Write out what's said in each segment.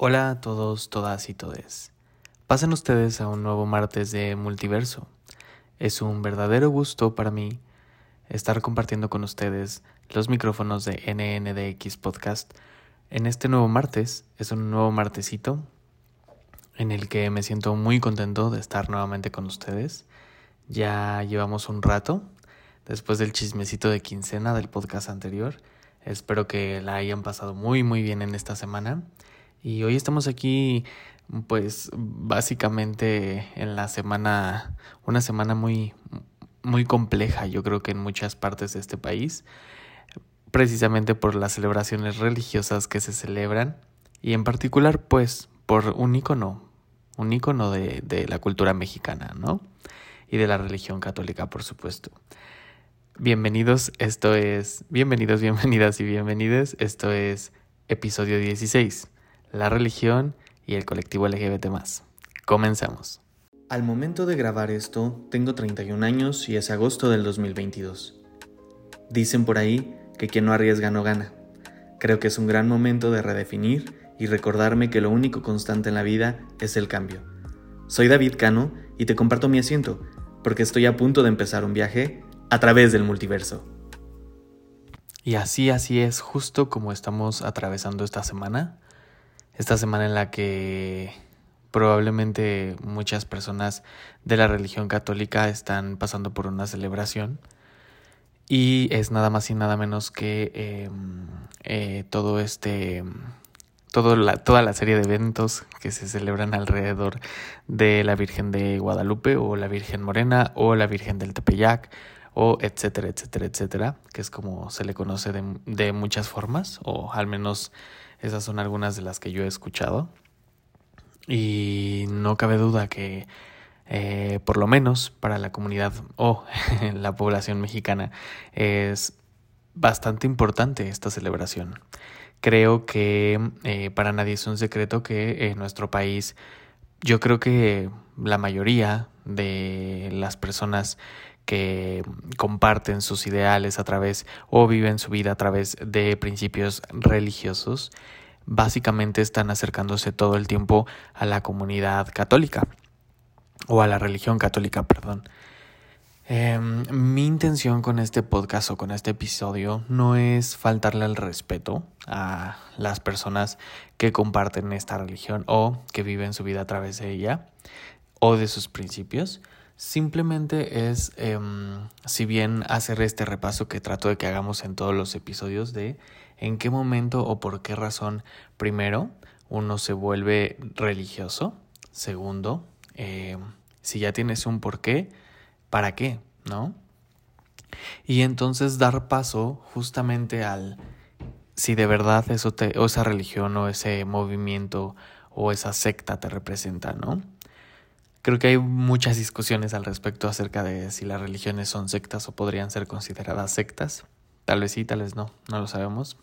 Hola a todos, todas y todes. Pasen ustedes a un nuevo martes de Multiverso. Es un verdadero gusto para mí estar compartiendo con ustedes los micrófonos de NNDX Podcast. En este nuevo martes, es un nuevo martesito en el que me siento muy contento de estar nuevamente con ustedes. Ya llevamos un rato después del chismecito de quincena del podcast anterior. Espero que la hayan pasado muy muy bien en esta semana. Y hoy estamos aquí pues básicamente en la semana, una semana muy muy compleja, yo creo que en muchas partes de este país, precisamente por las celebraciones religiosas que se celebran y en particular pues por un icono, un icono de, de la cultura mexicana, ¿no? Y de la religión católica, por supuesto. Bienvenidos, esto es, bienvenidos, bienvenidas y bienvenides, esto es episodio 16, la religión y el colectivo LGBT más. Comenzamos. Al momento de grabar esto, tengo 31 años y es agosto del 2022. Dicen por ahí que quien no arriesga no gana. Creo que es un gran momento de redefinir y recordarme que lo único constante en la vida es el cambio. Soy David Cano y te comparto mi asiento, porque estoy a punto de empezar un viaje a través del multiverso. Y así, así es, justo como estamos atravesando esta semana, esta semana en la que probablemente muchas personas de la religión católica están pasando por una celebración. Y es nada más y nada menos que em, eh, todo este todo la, toda la serie de eventos que se celebran alrededor de la Virgen de Guadalupe o la Virgen Morena o la Virgen del Tepeyac o etcétera, etcétera, etcétera, que es como se le conoce de, de muchas formas, o al menos esas son algunas de las que yo he escuchado. Y no cabe duda que eh, por lo menos para la comunidad o la población mexicana es bastante importante esta celebración. Creo que eh, para nadie es un secreto que en nuestro país yo creo que la mayoría de las personas que comparten sus ideales a través o viven su vida a través de principios religiosos, básicamente están acercándose todo el tiempo a la comunidad católica o a la religión católica, perdón. Em, mi intención con este podcast o con este episodio no es faltarle al respeto a las personas que comparten esta religión o que viven su vida a través de ella o de sus principios, Simplemente es, em, si bien hacer este repaso que trato de que hagamos en todos los episodios de en qué momento o por qué razón, primero, uno se vuelve religioso, segundo, em, si ya tienes un por qué, ¿para qué? ¿No? Y entonces dar paso justamente al si de verdad eso te, o esa religión o ese movimiento o esa secta te representa, ¿no? Creo que hay muchas discusiones al respecto acerca de si las religiones son sectas o podrían ser consideradas sectas. Tal vez sí, tal vez no, no lo sabemos.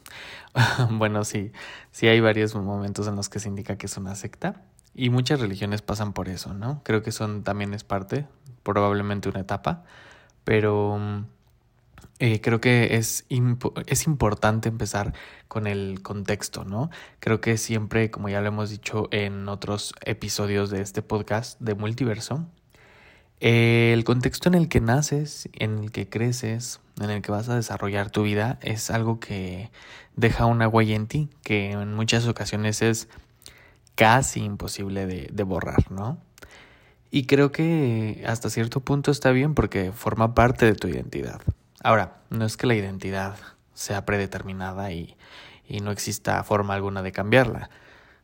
bueno, sí, sí hay varios momentos en los que se indica que es una secta y muchas religiones pasan por eso, ¿no? Creo que son también es parte, probablemente una etapa, pero mm, eh, creo que es, es importante empezar con el contexto, ¿no? Creo que siempre, como ya lo hemos dicho en otros episodios de este podcast de multiverso, el contexto en el que naces, en el que creces, en el que vas a desarrollar tu vida, es algo que deja una huella en ti, que en muchas ocasiones es casi imposible de, de borrar, ¿no? Y creo que hasta cierto punto está bien porque forma parte de tu identidad. Ahora, no es que la identidad sea predeterminada y, y no exista forma alguna de cambiarla.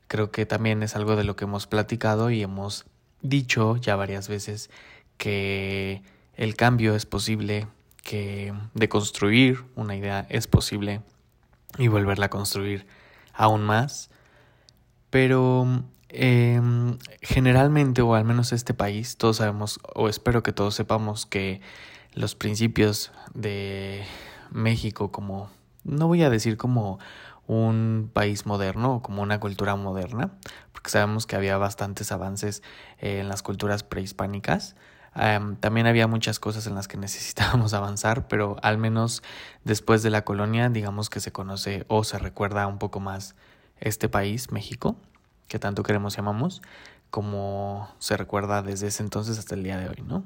Creo que también es algo de lo que hemos platicado y hemos dicho ya varias veces que el cambio es posible, que de construir una idea es posible y volverla a construir aún más. Pero em, generalmente, o al menos este país, todos sabemos, o espero que todos sepamos que los principios de México como, no voy a decir como un país moderno o como una cultura moderna, porque sabemos que había bastantes avances en las culturas prehispánicas. también había muchas cosas en las que necesitábamos avanzar, pero al menos después de la colonia, digamos que se conoce o se recuerda un poco más este país, México. que tanto queremos y amamos, como se recuerda desde ese entonces hasta el día de hoy, ¿no?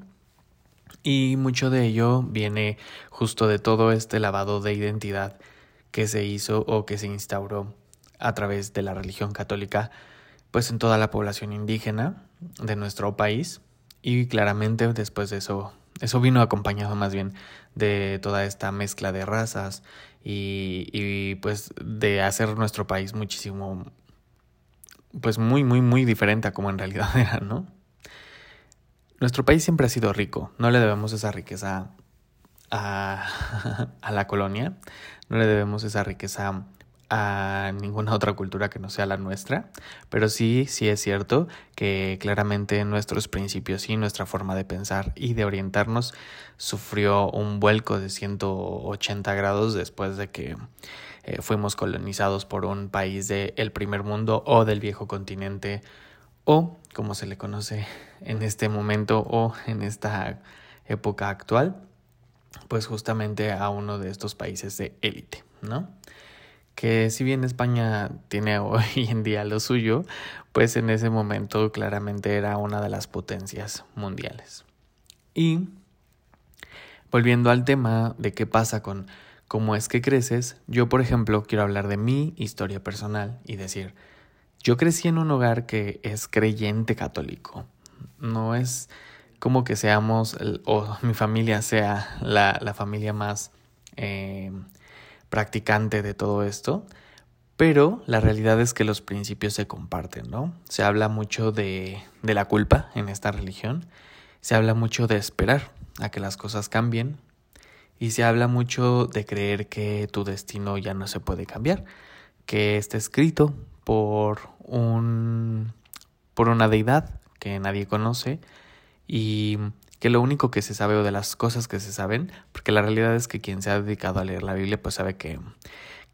Y mucho de ello viene justo de todo este lavado de identidad que se hizo o que se instauró a través de la religión católica, pues en toda la población indígena de nuestro país. Y claramente después de eso, eso vino acompañado más bien de toda esta mezcla de razas y, y pues de hacer nuestro país muchísimo, pues muy, muy, muy diferente a como en realidad era, ¿no? Nuestro país siempre ha sido rico, no le debemos esa riqueza a, la colonia, no le debemos esa riqueza a ninguna otra cultura que no sea la nuestra, pero sí, sí es cierto que claramente nuestros principios y nuestra forma de pensar y de orientarnos sufrió un vuelco de 180 grados después de que eh, fuimos colonizados por un país del primer mundo o del viejo continente o como se le conoce en este momento o en esta época actual, pues justamente a uno de estos países de élite, ¿no? que si bien España tiene hoy en día lo suyo, pues en ese momento claramente era una de las potencias mundiales. Y volviendo al tema de qué pasa con cómo es que creces, yo por ejemplo quiero hablar de mi historia personal y decir, yo crecí en un hogar que es creyente católico, no es como que seamos o mi familia sea la, la familia más... Eh, practicante de todo esto, pero la realidad es que los principios se comparten, ¿no? Se habla mucho de, de la culpa en esta religión, se habla mucho de esperar a que las cosas cambien y se habla mucho de creer que tu destino ya no se puede cambiar, que está escrito por un por una deidad que nadie conoce y que lo único que se sabe o de las cosas que se saben, porque la realidad es que quien se ha dedicado a leer la Biblia pues sabe que,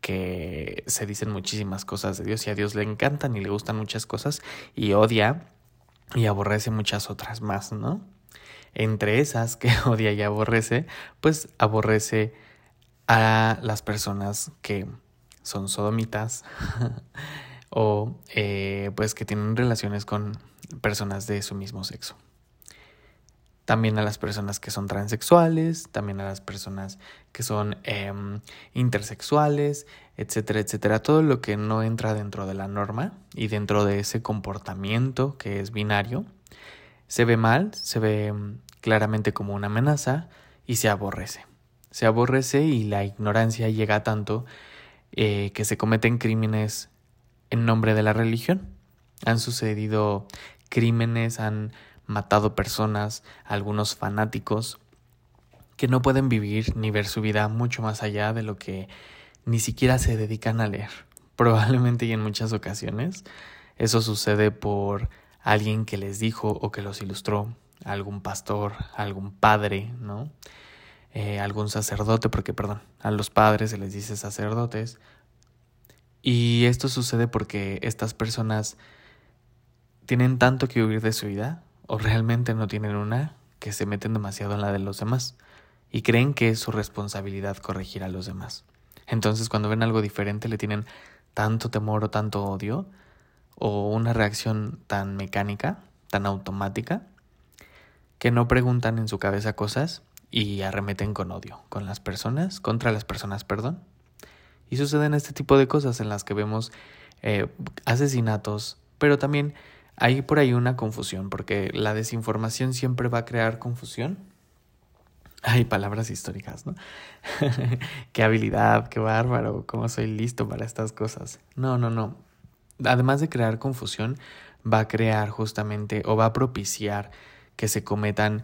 que se dicen muchísimas cosas de Dios y a Dios le encantan y le gustan muchas cosas y odia y aborrece muchas otras más, ¿no? Entre esas que odia y aborrece, pues aborrece a las personas que son sodomitas o eh, pues que tienen relaciones con personas de su mismo sexo también a las personas que son transexuales, también a las personas que son em, intersexuales, etcétera, etcétera. Todo lo que no entra dentro de la norma y dentro de ese comportamiento que es binario, se ve mal, se ve em, claramente como una amenaza y se aborrece. Se aborrece y la ignorancia llega tanto eh, que se cometen crímenes en nombre de la religión. Han sucedido crímenes, han matado personas, algunos fanáticos, que no pueden vivir ni ver su vida mucho más allá de lo que ni siquiera se dedican a leer. Probablemente y en muchas ocasiones eso sucede por alguien que les dijo o que los ilustró, algún pastor, algún padre, ¿no? Eh, algún sacerdote, porque perdón, a los padres se les dice sacerdotes. Y esto sucede porque estas personas tienen tanto que huir de su vida o realmente no tienen una que se meten demasiado en la de los demás y creen que es su responsabilidad corregir a los demás. Entonces cuando ven algo diferente le tienen tanto temor o tanto odio o una reacción tan mecánica, tan automática, que no preguntan en su cabeza cosas y arremeten con odio, con las personas, contra las personas, perdón. Y suceden este tipo de cosas en las que vemos eh, asesinatos, pero también hay por ahí una confusión, porque la desinformación siempre va a crear confusión. Hay palabras históricas, ¿no? qué habilidad, qué bárbaro, cómo soy listo para estas cosas. No, no, no. Además de crear confusión, va a crear justamente o va a propiciar que se cometan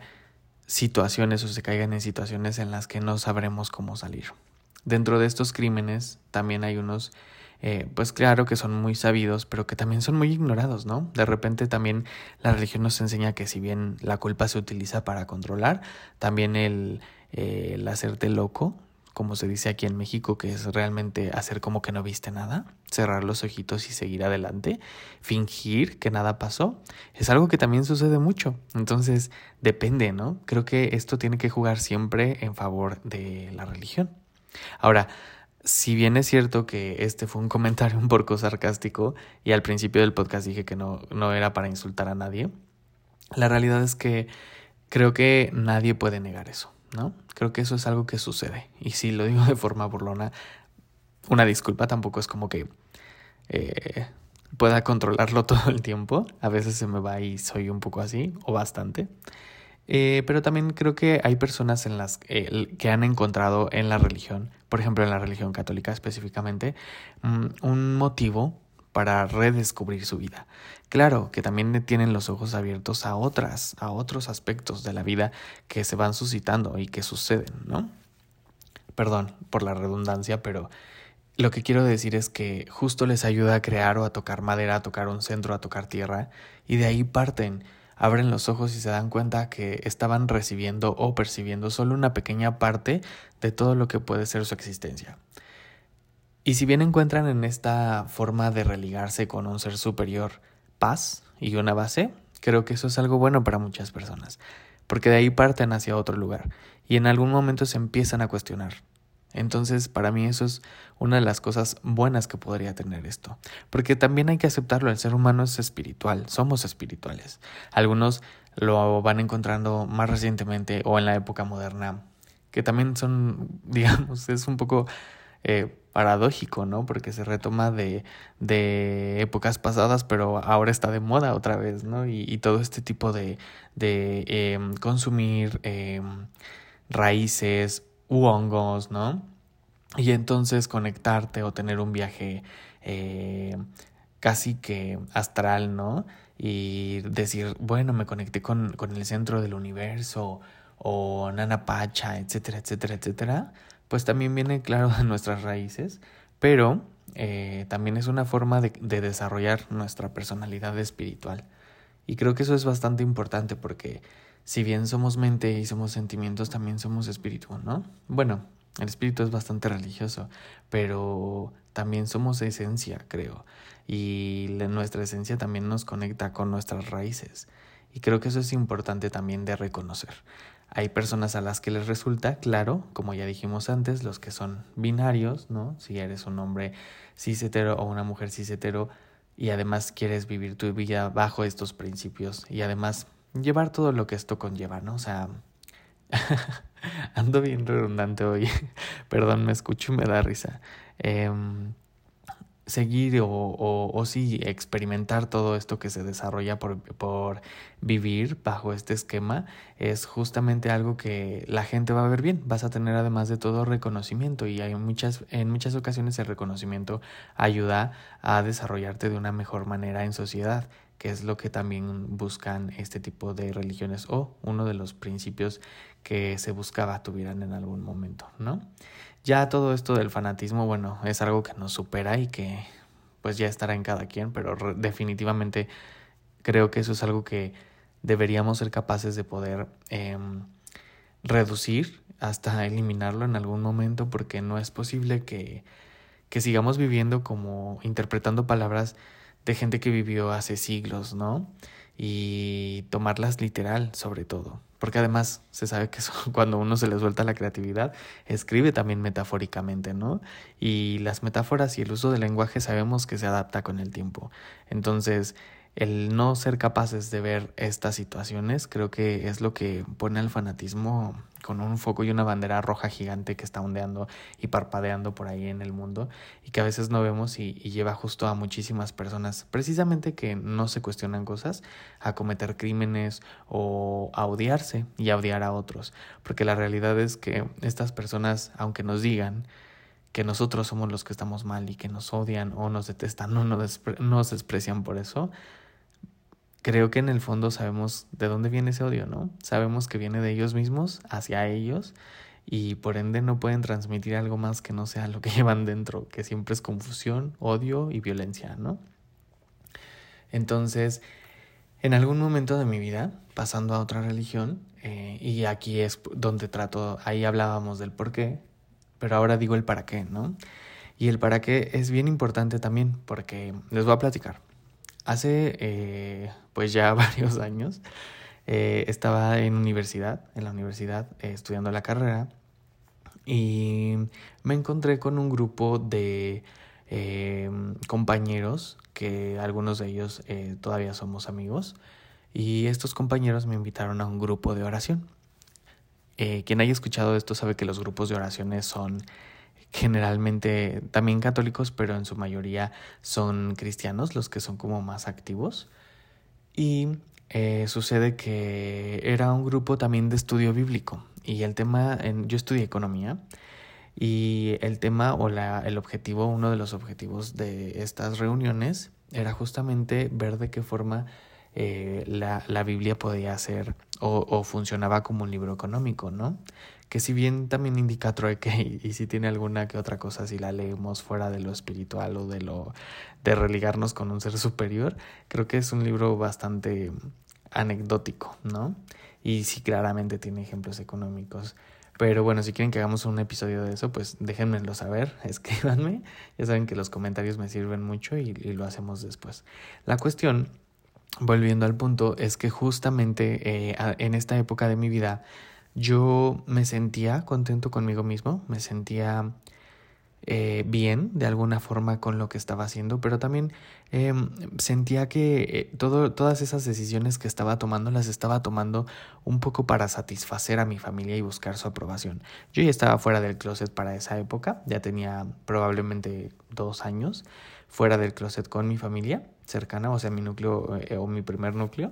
situaciones o se caigan en situaciones en las que no sabremos cómo salir. Dentro de estos crímenes también hay unos eh, pues claro que son muy sabidos, pero que también son muy ignorados, ¿no? De repente también la religión nos enseña que si bien la culpa se utiliza para controlar, también el, eh, el hacerte loco, como se dice aquí en México, que es realmente hacer como que no viste nada, cerrar los ojitos y seguir adelante, fingir que nada pasó, es algo que también sucede mucho. Entonces, depende, ¿no? Creo que esto tiene que jugar siempre en favor de la religión. Ahora, si bien es cierto que este fue un comentario un poco sarcástico y al principio del podcast dije que no, no era para insultar a nadie, la realidad es que creo que nadie puede negar eso, ¿no? Creo que eso es algo que sucede. Y si lo digo de forma burlona, una disculpa, tampoco es como que eh, pueda controlarlo todo el tiempo. A veces se me va y soy un poco así, o bastante. Eh, pero también creo que hay personas en las que han encontrado en la religión, por ejemplo en la religión católica específicamente, mm, un motivo para redescubrir su vida. Claro que también tienen los ojos abiertos a otras, a otros aspectos de la vida que se van suscitando y que suceden, ¿no? Perdón por la redundancia, pero lo que quiero decir es que justo les ayuda a crear o a tocar madera, a tocar un centro, a tocar tierra, y de ahí parten abren los ojos y se dan cuenta que estaban recibiendo o percibiendo solo una pequeña parte de todo lo que puede ser su existencia. Y si bien encuentran en esta forma de religarse con un ser superior paz y una base, creo que eso es algo bueno para muchas personas, porque de ahí parten hacia otro lugar y en algún momento se empiezan a cuestionar entonces, para mí eso es una de las cosas buenas que podría tener esto. Porque también hay que aceptarlo, el ser humano es espiritual, somos espirituales. Algunos lo van encontrando más recientemente o en la época moderna, que también son, digamos, es un poco eh, paradójico, ¿no? Porque se retoma de, de, épocas pasadas, pero ahora está de moda otra vez, ¿no? Y, todo este tipo de, de em, consumir em, raíces, u hongos, ¿no? Y entonces conectarte o tener un viaje eh, casi que astral, ¿no? Y decir, bueno, me conecté con, con el centro del universo o Nana Pacha, etcétera, etcétera, etcétera, pues también viene claro de nuestras raíces, pero eh, también es una forma de, de desarrollar nuestra personalidad espiritual. Y creo que eso es bastante importante porque si bien somos mente y somos sentimientos, también somos espíritu, ¿no? Bueno, el espíritu es bastante religioso, pero también somos esencia, creo. Y nuestra esencia también nos conecta con nuestras raíces. Y creo que eso es importante también de reconocer. Hay personas a las que les resulta claro, como ya dijimos antes, los que son binarios, ¿no? Si eres un hombre cis o una mujer cis y además quieres vivir tu vida bajo estos principios y además llevar todo lo que esto conlleva, ¿no? O sea, ando bien redundante hoy, perdón, me escucho y me da risa. Eh, seguir o, o, o, sí experimentar todo esto que se desarrolla por, por vivir bajo este esquema es justamente algo que la gente va a ver bien. Vas a tener además de todo reconocimiento y hay muchas, en muchas ocasiones el reconocimiento ayuda a desarrollarte de una mejor manera en sociedad que es lo que también buscan este tipo de religiones o uno de los principios que se buscaba tuvieran en algún momento, ¿no? Ya todo esto del fanatismo, bueno, es algo que nos supera y que pues ya estará en cada quien, pero definitivamente creo que eso es algo que deberíamos ser capaces de poder em, reducir hasta eliminarlo en algún momento porque no es posible que, que sigamos viviendo como interpretando palabras de gente que vivió hace siglos, ¿no? Y tomarlas literal, sobre todo. Porque además se sabe que cuando uno se le suelta la creatividad, escribe también metafóricamente, ¿no? Y las metáforas y el uso del lenguaje sabemos que se adapta con el tiempo. Entonces, el no ser capaces de ver estas situaciones creo que es lo que pone al fanatismo con un foco y una bandera roja gigante que está ondeando y parpadeando por ahí en el mundo y que a veces no vemos y, lleva justo a muchísimas personas precisamente que no se cuestionan cosas a cometer crímenes o a odiarse y a odiar a otros. Porque la realidad es que estas personas aunque nos digan que nosotros somos los que estamos mal y que nos odian o nos detestan o nos, nos desprecian por eso, creo que en el fondo sabemos de dónde viene ese odio, ¿no? Sabemos que viene de ellos mismos hacia ellos y por ende no pueden transmitir algo más que no sea lo que llevan dentro, que siempre es confusión, odio y violencia, ¿no? Entonces, en algún momento de mi vida, pasando a otra religión, eh, y aquí es donde trato, ahí hablábamos del por qué, pero ahora digo el para qué, ¿no? Y el para qué es bien importante también, porque les voy a platicar. Hace eh, pues ya varios años eh, estaba en universidad, en la universidad, eh, estudiando la carrera y me encontré con un grupo de compañeros que algunos de ellos todavía somos amigos y estos compañeros me invitaron a un grupo de oración. Quien haya escuchado esto sabe que los grupos de oraciones son generalmente también católicos, pero en su mayoría son cristianos, los que son como más activos. Y eh, sucede que era un grupo también de estudio bíblico. Y el tema, en, yo estudié economía, y el tema o la, el objetivo, uno de los objetivos de estas reuniones era justamente ver de qué forma eh, la, la, Biblia podía ser o, o, funcionaba como un libro económico, ¿no? Que si bien también indica trueque y, y, si tiene alguna que otra cosa, si la leemos fuera de lo espiritual o de lo de religarnos con un ser superior, creo que es un libro bastante anecdótico, ¿no? Y sí claramente tiene ejemplos económicos. Pero bueno, si quieren que hagamos un episodio de eso, pues déjenmelo saber, escríbanme. Ya saben que los comentarios me sirven mucho y, lo hacemos después. La cuestión volviendo al punto, es que justamente eh, en esta época de mi vida yo me sentía contento conmigo mismo, me sentía eh, bien de alguna forma con lo que estaba haciendo, pero también eh, sentía que eh, todo, todas esas decisiones que estaba tomando las estaba tomando un poco para satisfacer a mi familia y buscar su aprobación. Yo ya estaba fuera del closet para esa época, ya tenía probablemente dos años fuera del closet con mi familia cercana, o sea, mi núcleo eh, o mi primer núcleo.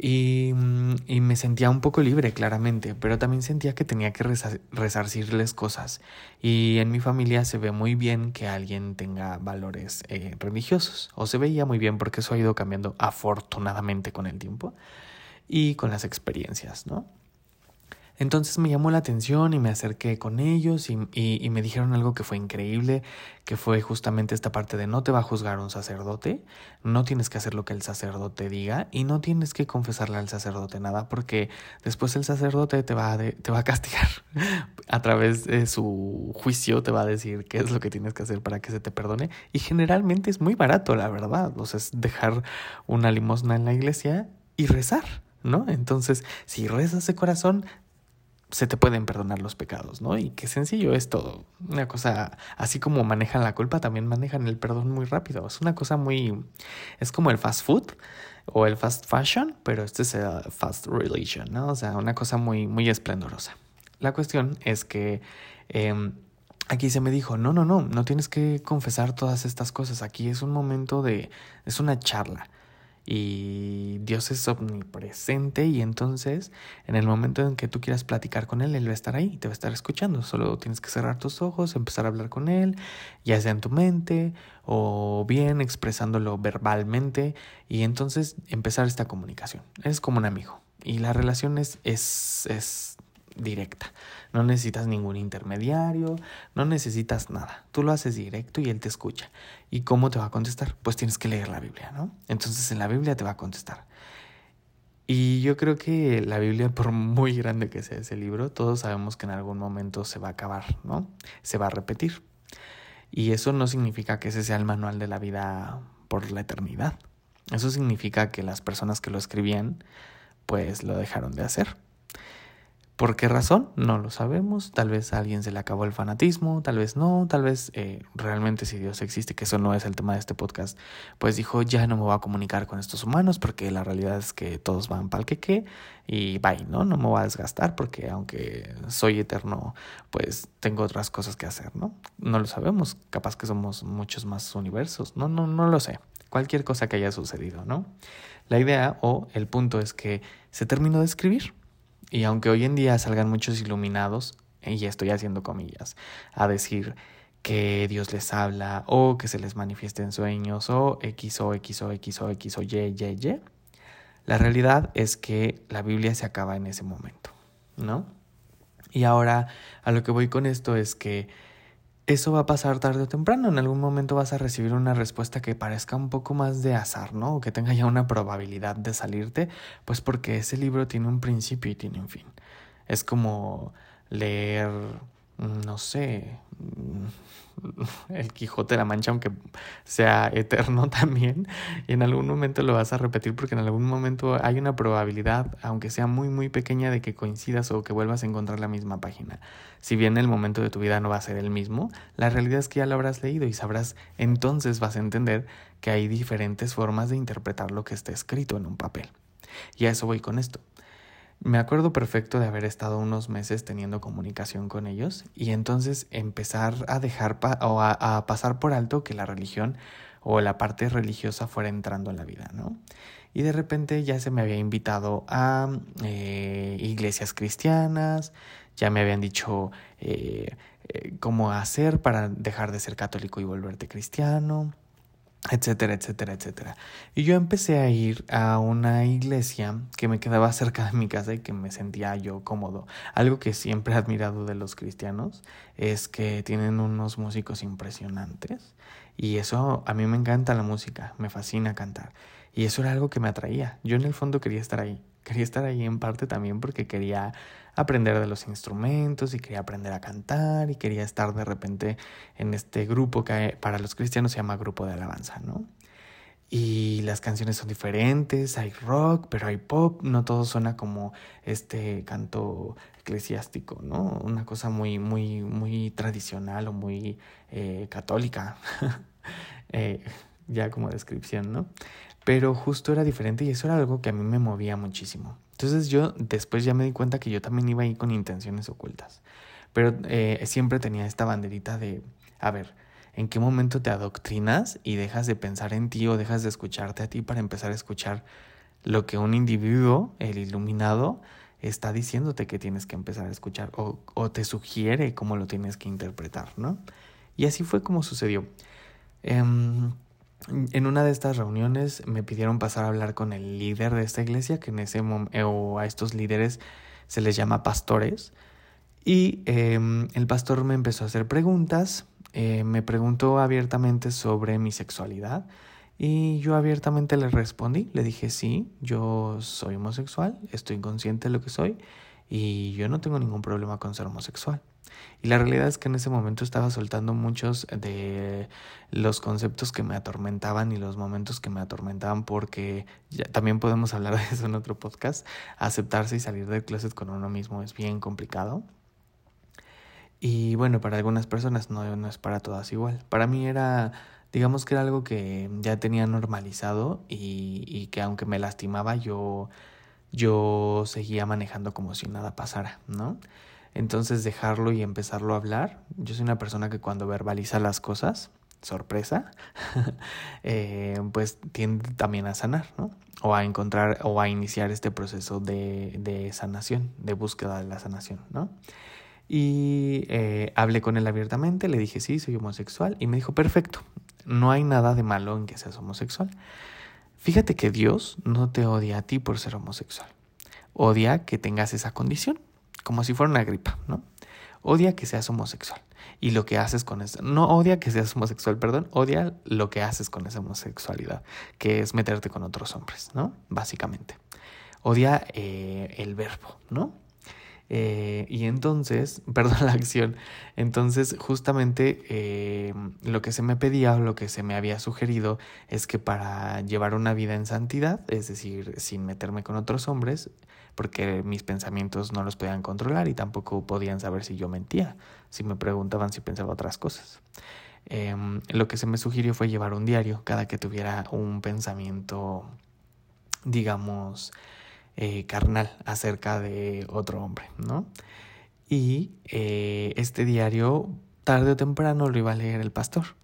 Y, mm, y, me sentía un poco libre, claramente, pero también sentía que tenía que resarcirles cosas. Y en mi familia se ve muy bien que alguien tenga valores eh, religiosos, o se veía muy bien porque eso ha ido cambiando afortunadamente con el tiempo y con las experiencias, ¿no? Entonces me llamó la atención y me acerqué con ellos y, me dijeron algo que fue increíble, que fue justamente esta parte de no te va a juzgar un sacerdote, no tienes que hacer lo que el sacerdote diga y no tienes que confesarle al sacerdote nada porque después el sacerdote te va a, te va a castigar a través de su juicio, te va a decir qué es lo que tienes que hacer para que se te perdone y generalmente es muy barato, la verdad, o sea, es dejar una limosna en la iglesia y rezar. ¿no? Entonces, si rezas de corazón, se te pueden perdonar los pecados, ¿no? Y qué sencillo es todo. Una cosa, así como manejan la culpa, también manejan el perdón muy rápido. Es una cosa muy, es como el fast food o el fast fashion, pero este es el fast religion, ¿no? O sea, una cosa muy, muy esplendorosa. La cuestión es que eh, aquí se me dijo, no, no, no, no tienes que confesar todas estas cosas. Aquí es un momento de, es una charla y Dios es omnipresente y entonces en el momento en que tú quieras platicar con Él, Él va a estar ahí, te va a estar escuchando. Solo tienes que cerrar tus ojos, empezar a hablar con Él, ya sea en tu mente o bien expresándolo verbalmente y entonces empezar esta comunicación. Es como un amigo y la relación es, es, es directa. No necesitas ningún intermediario, no necesitas nada. Tú lo haces directo y él te escucha. ¿Y cómo te va a contestar? Pues tienes que leer la Biblia, ¿no? Entonces en la Biblia te va a contestar. Y yo creo que la Biblia, por muy grande que sea ese libro, todos sabemos que en algún momento se va a acabar, ¿no? Se va a repetir. Y eso no significa que ese sea el manual de la vida por la eternidad. Eso significa que las personas que lo escribían, pues lo dejaron de hacer. ¿Por qué razón? No lo sabemos. Tal vez a alguien se le acabó el fanatismo, tal vez no, tal vez eh, realmente si Dios existe, que eso no es el tema de este podcast, pues dijo, ya no me voy a comunicar con estos humanos porque la realidad es que todos van pa'l que qué y bye, ¿no? No me voy a desgastar porque aunque soy eterno, pues tengo otras cosas que hacer, ¿no? No lo sabemos, capaz que somos muchos más universos, no, no, no lo sé. Cualquier cosa que haya sucedido, ¿no? La idea o el punto es que se terminó de escribir y aunque hoy en día salgan muchos iluminados, y estoy haciendo comillas, a decir que Dios les habla o que se les manifieste en sueños o X o X o X o X o Y, Y, Y, la realidad es que la Biblia se acaba en ese momento, ¿no? Y ahora a lo que voy con esto es que eso va a pasar tarde o temprano. En algún momento vas a recibir una respuesta que parezca un poco más de azar, ¿no? O que tenga ya una probabilidad de salirte, pues porque ese libro tiene un principio y tiene un fin. Es como leer no sé, el Quijote de la Mancha, aunque sea eterno también, y en algún momento lo vas a repetir porque en algún momento hay una probabilidad, aunque sea muy muy pequeña, de que coincidas o que vuelvas a encontrar la misma página. Si bien el momento de tu vida no va a ser el mismo, la realidad es que ya lo habrás leído y sabrás, entonces vas a entender que hay diferentes formas de interpretar lo que está escrito en un papel. Y a eso voy con esto. Me acuerdo perfecto de haber estado unos meses teniendo comunicación con ellos y entonces empezar a dejar o a, pasar por alto que la religión o la parte religiosa fuera entrando en la vida, ¿no? Y de repente ya se me había invitado a eh, iglesias cristianas, ya me habían dicho eh, eh, cómo hacer para dejar de ser católico y volverte cristiano, etcétera, etcétera, etcétera. Y yo empecé a ir a una iglesia que me quedaba cerca de mi casa y que me sentía yo cómodo. Algo que siempre he admirado de los cristianos es que tienen unos músicos impresionantes y eso a mí me encanta la música, me fascina cantar. Y eso era algo que me atraía. Yo en el fondo quería estar ahí. Quería estar ahí en parte también porque quería aprender de los instrumentos y quería aprender a cantar y quería estar de repente en este grupo que para los cristianos se llama grupo de alabanza, ¿no? Y las canciones son diferentes, hay rock, pero hay pop, no todo suena como este canto eclesiástico, ¿no? Una cosa muy, muy, muy tradicional o muy eh, católica, eh, ya como descripción, ¿no? Pero justo era diferente y eso era algo que a mí me movía muchísimo. Entonces yo después ya me di cuenta que yo también iba ahí con intenciones ocultas. Pero eh, siempre tenía esta banderita de, a ver, ¿en qué momento te adoctrinas y dejas de pensar en ti o dejas de escucharte a ti para empezar a escuchar lo que un individuo, el iluminado, está diciéndote que tienes que empezar a escuchar o, o te sugiere cómo lo tienes que interpretar, ¿no? Y así fue como sucedió. Um, en una de estas reuniones me pidieron pasar a hablar con el líder de esta iglesia, que en ese momento, eh, a estos líderes se les llama pastores. Y em, el pastor me empezó a hacer preguntas, eh, me preguntó abiertamente sobre mi sexualidad y yo abiertamente le respondí, le dije sí, yo soy homosexual, estoy consciente de lo que soy y yo no tengo ningún problema con ser homosexual. Y la realidad es que en ese momento estaba soltando muchos de los conceptos que me atormentaban y los momentos que me atormentaban porque ya, también podemos hablar de eso en otro podcast. Aceptarse y salir del closet con uno mismo es bien complicado. Y bueno, para algunas personas no, no es para todas igual. Para mí era, digamos que era algo que ya tenía normalizado y, y que aunque me lastimaba yo, yo seguía manejando como si nada pasara, ¿no? Entonces dejarlo y empezarlo a hablar. Yo soy una persona que cuando verbaliza las cosas, sorpresa, eh, pues tiende también a sanar, ¿no? O a encontrar o a iniciar este proceso de, de sanación, de búsqueda de la sanación, ¿no? Y eh, hablé con él abiertamente, le dije, sí, soy homosexual, y me dijo, perfecto, no hay nada de malo en que seas homosexual. Fíjate que Dios no te odia a ti por ser homosexual, odia que tengas esa condición como si fuera una gripa, ¿no? Odia que seas homosexual. Y lo que haces con eso, no odia que seas homosexual, perdón, odia lo que haces con esa homosexualidad, que es meterte con otros hombres, ¿no? Básicamente. Odia eh, el verbo, ¿no? Eh, y entonces, perdón la acción, entonces justamente eh, lo que se me pedía o lo que se me había sugerido es que para llevar una vida en santidad, es decir, sin meterme con otros hombres, porque mis pensamientos no los podían controlar y tampoco podían saber si yo mentía, si me preguntaban si pensaba otras cosas. Em, lo que se me sugirió fue llevar un diario cada que tuviera un pensamiento, digamos, eh, carnal acerca de otro hombre, ¿no? Y eh, este diario, tarde o temprano, lo iba a leer el pastor.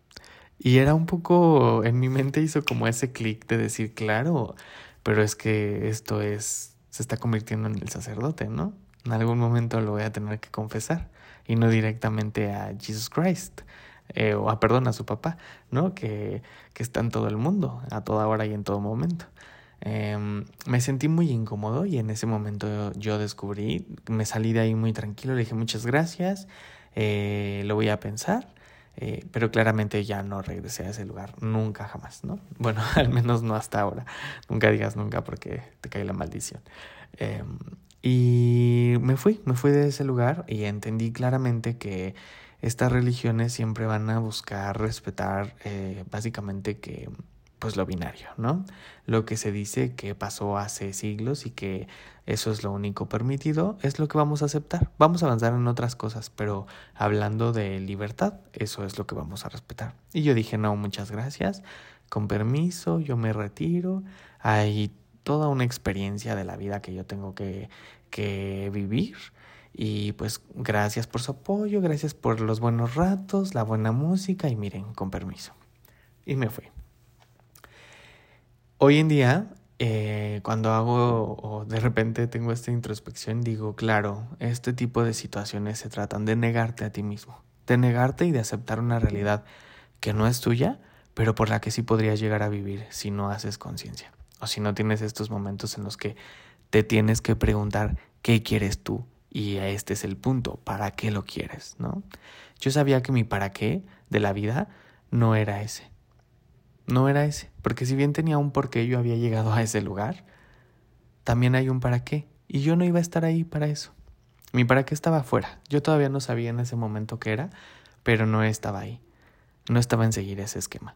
Y era un poco, en mi mente hizo como ese clic de decir, claro, pero es que esto es se está convirtiendo en el sacerdote, ¿no? En algún momento lo voy a tener que confesar y no directamente a Jesus Christ. Eh, o a, perdón, a su papá, ¿no? Que, que, está en todo el mundo, a toda hora y en todo momento. Em, me sentí muy incómodo y en ese momento yo descubrí, me salí de ahí muy tranquilo, le dije muchas gracias, eh, lo voy a pensar eh, pero claramente ya no regresé a ese lugar, nunca jamás, ¿no? Bueno, al menos no hasta ahora. Nunca digas nunca porque te cae la maldición. Em, Y me fui, me fui de ese lugar y entendí claramente que estas religiones siempre van a buscar respetar eh, básicamente que pues lo binario, ¿no? Lo que se dice que pasó hace siglos y que eso es lo único permitido, es lo que vamos a aceptar. Vamos a avanzar en otras cosas, pero hablando de libertad, eso es lo que vamos a respetar. Y yo dije, no, muchas gracias, con permiso, yo me retiro, hay toda una experiencia de la vida que yo tengo que, que vivir. Y pues gracias por su apoyo, gracias por los buenos ratos, la buena música y miren, con permiso. Y me fui. Hoy en día, eh, cuando hago o de repente tengo esta introspección, digo, claro, este tipo de situaciones se tratan de negarte a ti mismo, de negarte y de aceptar una realidad que no es tuya, pero por la que sí podrías llegar a vivir si no haces conciencia o si no tienes estos momentos en los que te tienes que preguntar qué quieres tú y este es el punto, ¿para qué lo quieres? ¿no? Yo sabía que mi para qué de la vida no era ese. No era ese, porque si bien tenía un por qué yo había llegado a ese lugar, también hay un para qué, y yo no iba a estar ahí para eso. Mi para qué estaba afuera. Yo todavía no sabía en ese momento qué era, pero no estaba ahí. No estaba en seguir ese esquema.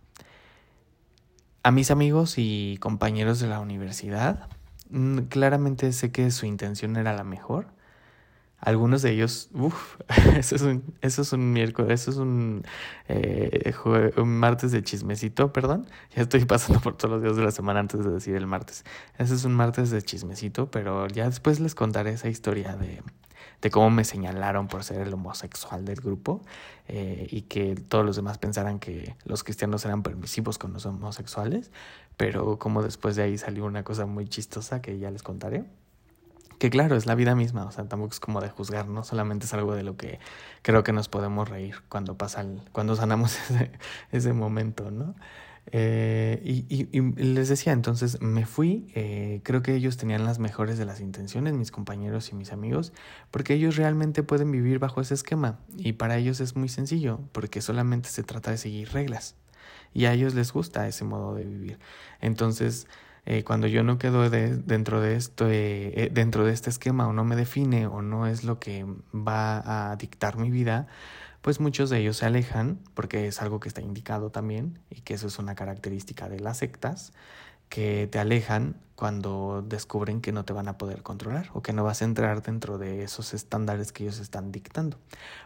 A mis amigos y compañeros de la universidad, mm, claramente sé que su intención era la mejor. Algunos de ellos, uff, eso es un, eso es un miércoles, eso es un, eh, un martes de chismecito, perdón. Ya estoy pasando por todos los días de la semana antes de decir el martes. Ese es un martes de chismecito, pero ya después les contaré esa historia de, de cómo me señalaron por ser el homosexual del grupo eh, y que todos los demás pensaran que los cristianos eran permisivos con los homosexuales, pero como después de ahí salió una cosa muy chistosa que ya les contaré. Que claro, es la vida misma, o sea, tampoco es como de juzgar, no solamente es algo de lo que creo que nos podemos reír cuando pasa, el, cuando sanamos ese, ese momento, ¿no? Eh, y, les decía, entonces me fui, eh, creo que ellos tenían las mejores de las intenciones, mis compañeros y mis amigos, porque ellos realmente pueden vivir bajo ese esquema y para ellos es muy sencillo, porque solamente se trata de seguir reglas y a ellos les gusta ese modo de vivir. Entonces, eh, cuando yo no quedo de, dentro, de esto, dentro de este esquema o no me define o no es lo que va a dictar mi vida, pues muchos de ellos se alejan, porque es algo que está indicado también, y que eso es una característica de las sectas, que te alejan cuando descubren que no te van a poder controlar o que no vas a entrar dentro de esos estándares que ellos están dictando.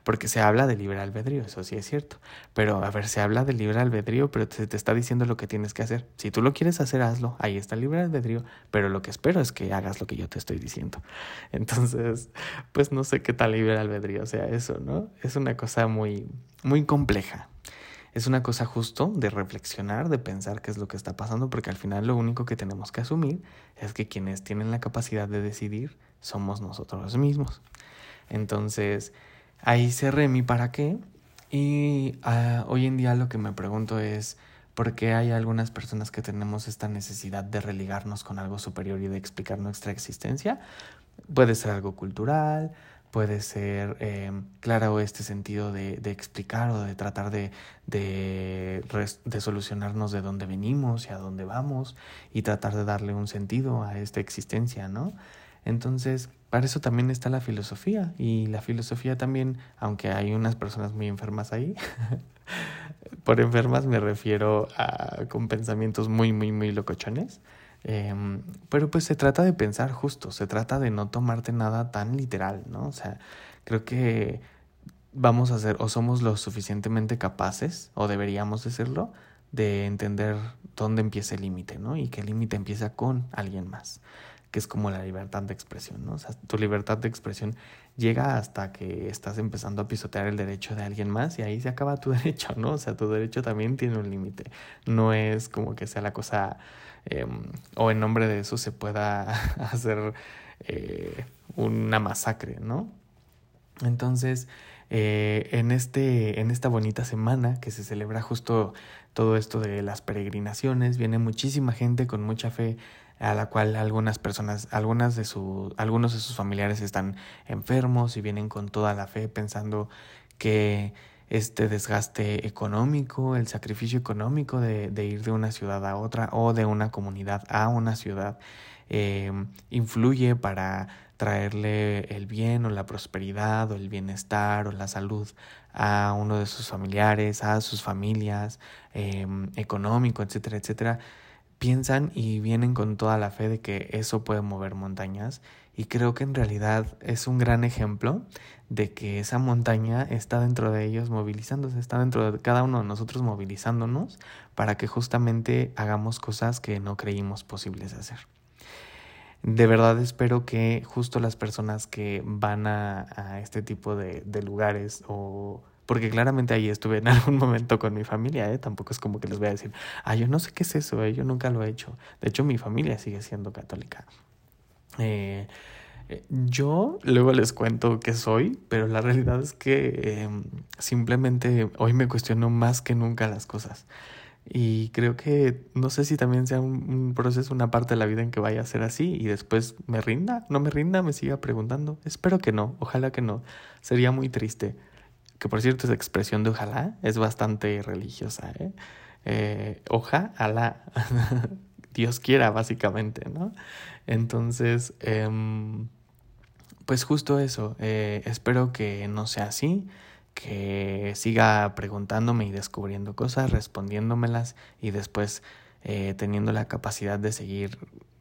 Porque se habla de libre albedrío, eso sí es cierto. Pero a ver, se habla de libre albedrío, pero se te está diciendo lo que tienes que hacer. Si tú lo quieres hacer, hazlo. Ahí está el libre albedrío, pero lo que espero es que hagas lo que yo te estoy diciendo. Entonces, pues no sé qué tal libre albedrío sea eso, ¿no? Es una cosa muy, muy compleja es una cosa justo de reflexionar, de pensar qué es lo que está pasando, porque al final lo único que tenemos que asumir es que quienes tienen la capacidad de decidir somos nosotros mismos. Entonces, ahí cerré mi para qué y uh, hoy en día lo que me pregunto es por qué hay algunas personas que tenemos esta necesidad de religarnos con algo superior y de explicar nuestra existencia. Puede ser algo cultural, puede ser, eh, claro, este sentido de, de, explicar o de tratar de, de, de, solucionarnos de dónde venimos y a dónde vamos y tratar de darle un sentido a esta existencia, ¿no? Entonces, para eso también está la filosofía y la filosofía también, aunque hay unas personas muy enfermas ahí, por enfermas me refiero a con pensamientos muy, muy, muy locochones, Em, pero pues se trata de pensar justo, se trata de no tomarte nada tan literal, ¿no? O sea, creo que vamos a ser o somos lo suficientemente capaces, o deberíamos decirlo, de entender dónde empieza el límite, ¿no? Y que el límite empieza con alguien más, que es como la libertad de expresión, ¿no? O sea, tu libertad de expresión llega hasta que estás empezando a pisotear el derecho de alguien más y ahí se acaba tu derecho, ¿no? O sea, tu derecho también tiene un límite. No es como que sea la cosa Em, o en nombre de eso se pueda hacer eh, una masacre, ¿no? Entonces, eh, en, este, en esta bonita semana que se celebra justo todo esto de las peregrinaciones, viene muchísima gente con mucha fe a la cual algunas personas, algunas de su, algunos de sus familiares están enfermos y vienen con toda la fe pensando que este desgaste económico, el sacrificio económico de, de ir de una ciudad a otra o de una comunidad a una ciudad eh, influye para traerle el bien o la prosperidad o el bienestar o la salud a uno de sus familiares, a sus familias, eh, económico, etcétera, etcétera, piensan y vienen con toda la fe de que eso puede mover montañas y creo que en realidad es un gran ejemplo de que esa montaña está dentro de ellos movilizándose, está dentro de cada uno de nosotros movilizándonos para que justamente hagamos cosas que no creímos posibles hacer. De verdad espero que justo las personas que van a, este tipo de, lugares o porque claramente ahí estuve en algún momento con mi familia, ¿eh? tampoco es como que les voy a decir, ah, yo no sé qué es eso, ¿eh? yo nunca lo he hecho. De hecho, mi familia sigue siendo católica. Eh, eh, yo luego les cuento qué soy, pero la realidad es que em, simplemente hoy me cuestiono más que nunca las cosas. Y creo que no sé si también sea un, proceso, una parte de la vida en que vaya a ser así y después me rinda, no me rinda, me siga preguntando. Espero que no, ojalá que no. Sería muy triste. Que por cierto, esa expresión de ojalá es bastante religiosa. ¿eh? Eh, ojalá, Dios quiera, básicamente, ¿no? Entonces, em, pues justo eso. Eh, espero que no sea así que siga preguntándome y descubriendo cosas, respondiéndomelas y después eh, teniendo la capacidad de seguir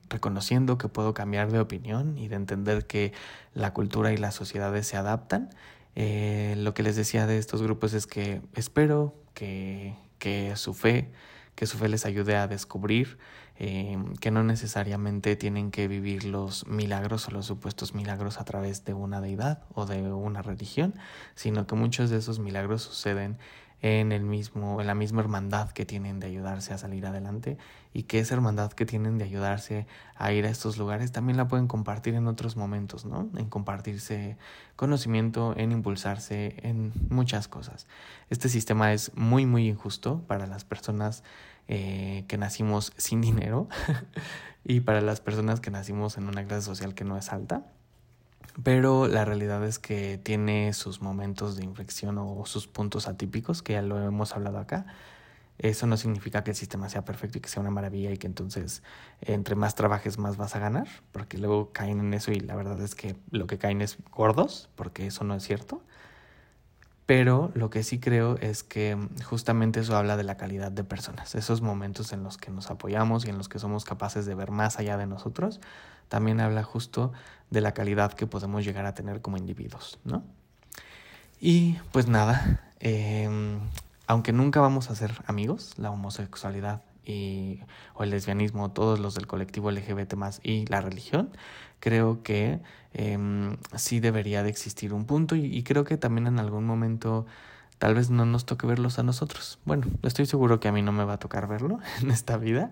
reconociendo que puedo cambiar de opinión y de entender que la cultura y las sociedades se adaptan. Eh, lo que les decía de estos grupos es que espero que, que su fe, que su fe les ayude a descubrir eh, que no necesariamente tienen que vivir los milagros o los supuestos milagros a través de una deidad o de una religión, sino que muchos de esos milagros suceden en el mismo, en la misma hermandad que tienen de ayudarse a salir adelante y que esa hermandad que tienen de ayudarse a ir a estos lugares también la pueden compartir en otros momentos, ¿no? En compartirse conocimiento, en impulsarse en muchas cosas. Este sistema es muy muy injusto para las personas eh, que nacimos sin dinero y para las personas que nacimos en una clase social que no es alta. Pero la realidad es que tiene sus momentos de inflexión o sus puntos atípicos, que ya lo hemos hablado acá. Eso no significa que el sistema sea perfecto y que sea una maravilla y que entonces entre más trabajes más vas a ganar, porque luego caen en eso y la verdad es que lo que caen es gordos, porque eso no es cierto. Pero lo que sí creo es que justamente eso habla de la calidad de personas, esos momentos en los que nos apoyamos y en los que somos capaces de ver más allá de nosotros, también habla justo de la calidad que podemos llegar a tener como individuos, ¿no? Y pues nada, em, aunque nunca vamos a ser amigos, la homosexualidad y, o el lesbianismo, todos los del colectivo LGBT más y la religión, creo que eh, sí debería de existir un punto y, creo que también en algún momento tal vez no nos toque verlos a nosotros. Bueno, estoy seguro que a mí no me va a tocar verlo en esta vida,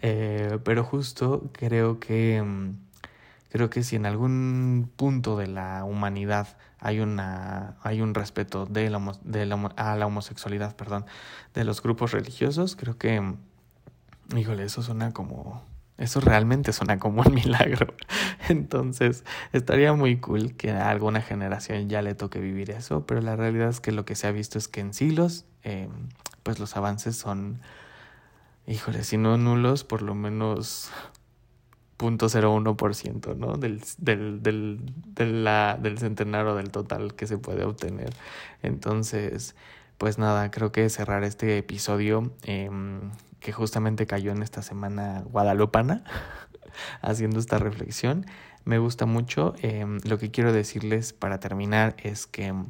eh, pero justo creo que em, creo que si en algún punto de la humanidad hay una hay un respeto de la, de la, a la homosexualidad, perdón, de los grupos religiosos, creo que em, híjole, eso suena como eso realmente suena como un milagro. Entonces, estaría muy cool que a alguna generación ya le toque vivir eso, pero la realidad es que lo que se ha visto es que en siglos, eh, pues los avances son, híjole, si no nulos, por lo menos 0.01%, ¿no? Del, del, del, del, la, del centenario del total que se puede obtener. Entonces, pues nada, creo que cerrar este episodio eh, que justamente cayó en esta semana guadalupana, haciendo esta reflexión. Me gusta mucho. Em, lo que quiero decirles para terminar es que em,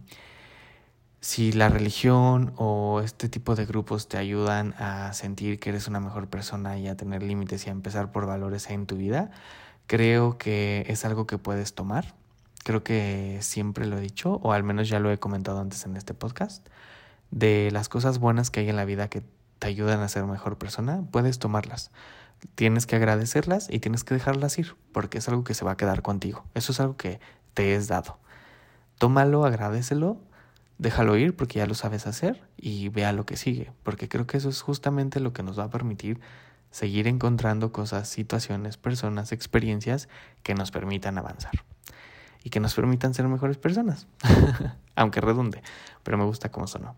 si la religión o este tipo de grupos te ayudan a sentir que eres una mejor persona y a tener límites y a empezar por valores en tu vida, creo que es algo que puedes tomar. Creo que siempre lo he dicho, o al menos ya lo he comentado antes en este podcast, de las cosas buenas que hay en la vida que te ayudan a ser mejor persona, puedes tomarlas. Tienes que agradecerlas y tienes que dejarlas ir, porque es algo que se va a quedar contigo. Eso es algo que te es dado. Tómalo, agradecelo, déjalo ir porque ya lo sabes hacer y vea lo que sigue, porque creo que eso es justamente lo que nos va a permitir seguir encontrando cosas, situaciones, personas, experiencias que nos permitan avanzar. y que nos permitan ser mejores personas. Aunque redunde, pero me gusta cómo sonó.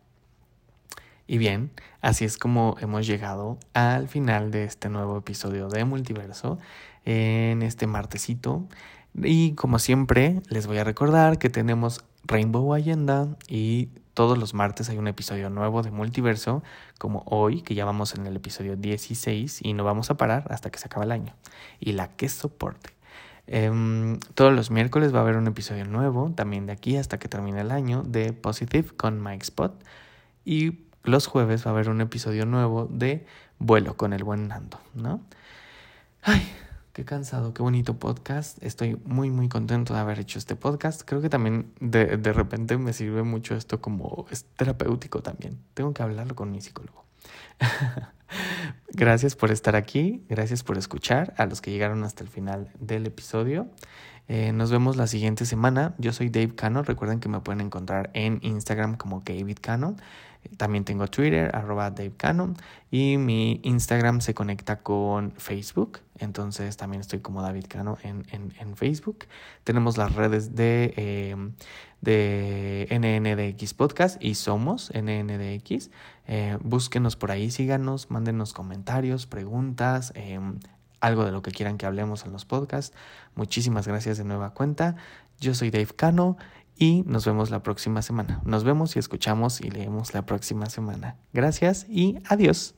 Y bien, así es como hemos llegado al final de este nuevo episodio de Multiverso en este martesito. Y como siempre, les voy a recordar que tenemos Rainbow Agenda y todos los martes hay un episodio nuevo de Multiverso, como hoy, que ya vamos en el episodio 16 y no vamos a parar hasta que se acabe el año. Y la que soporte. Em, todos los miércoles va a haber un episodio nuevo, también de aquí hasta que termine el año, de Positive con Mike Spot. Y los jueves va a haber un episodio nuevo de Vuelo con el buen Nando, ¿no? Ay, qué cansado, qué bonito podcast. Estoy muy, muy contento de haber hecho este podcast. Creo que también de, de repente me sirve mucho esto como terapéutico también. Tengo que hablarlo con mi psicólogo. gracias por estar aquí, gracias por escuchar a los que llegaron hasta el final del episodio. Eh, nos vemos la siguiente semana. Yo soy Dave Cano. Recuerden que me pueden encontrar en Instagram como David Cano. También tengo Twitter, arroba Dave Cano. Y mi Instagram se conecta con Facebook. Entonces también estoy como David Cano en, en, Facebook. Tenemos las redes de, eh, de NNDX Podcast y somos NNDX. Eh, búsquenos por ahí, síganos, mándenos comentarios, preguntas. Eh, algo de lo que quieran que hablemos en los podcasts. Muchísimas gracias de nueva cuenta. Yo soy Dave Cano y nos vemos la próxima semana. Nos vemos y escuchamos y leemos la próxima semana. Gracias y adiós.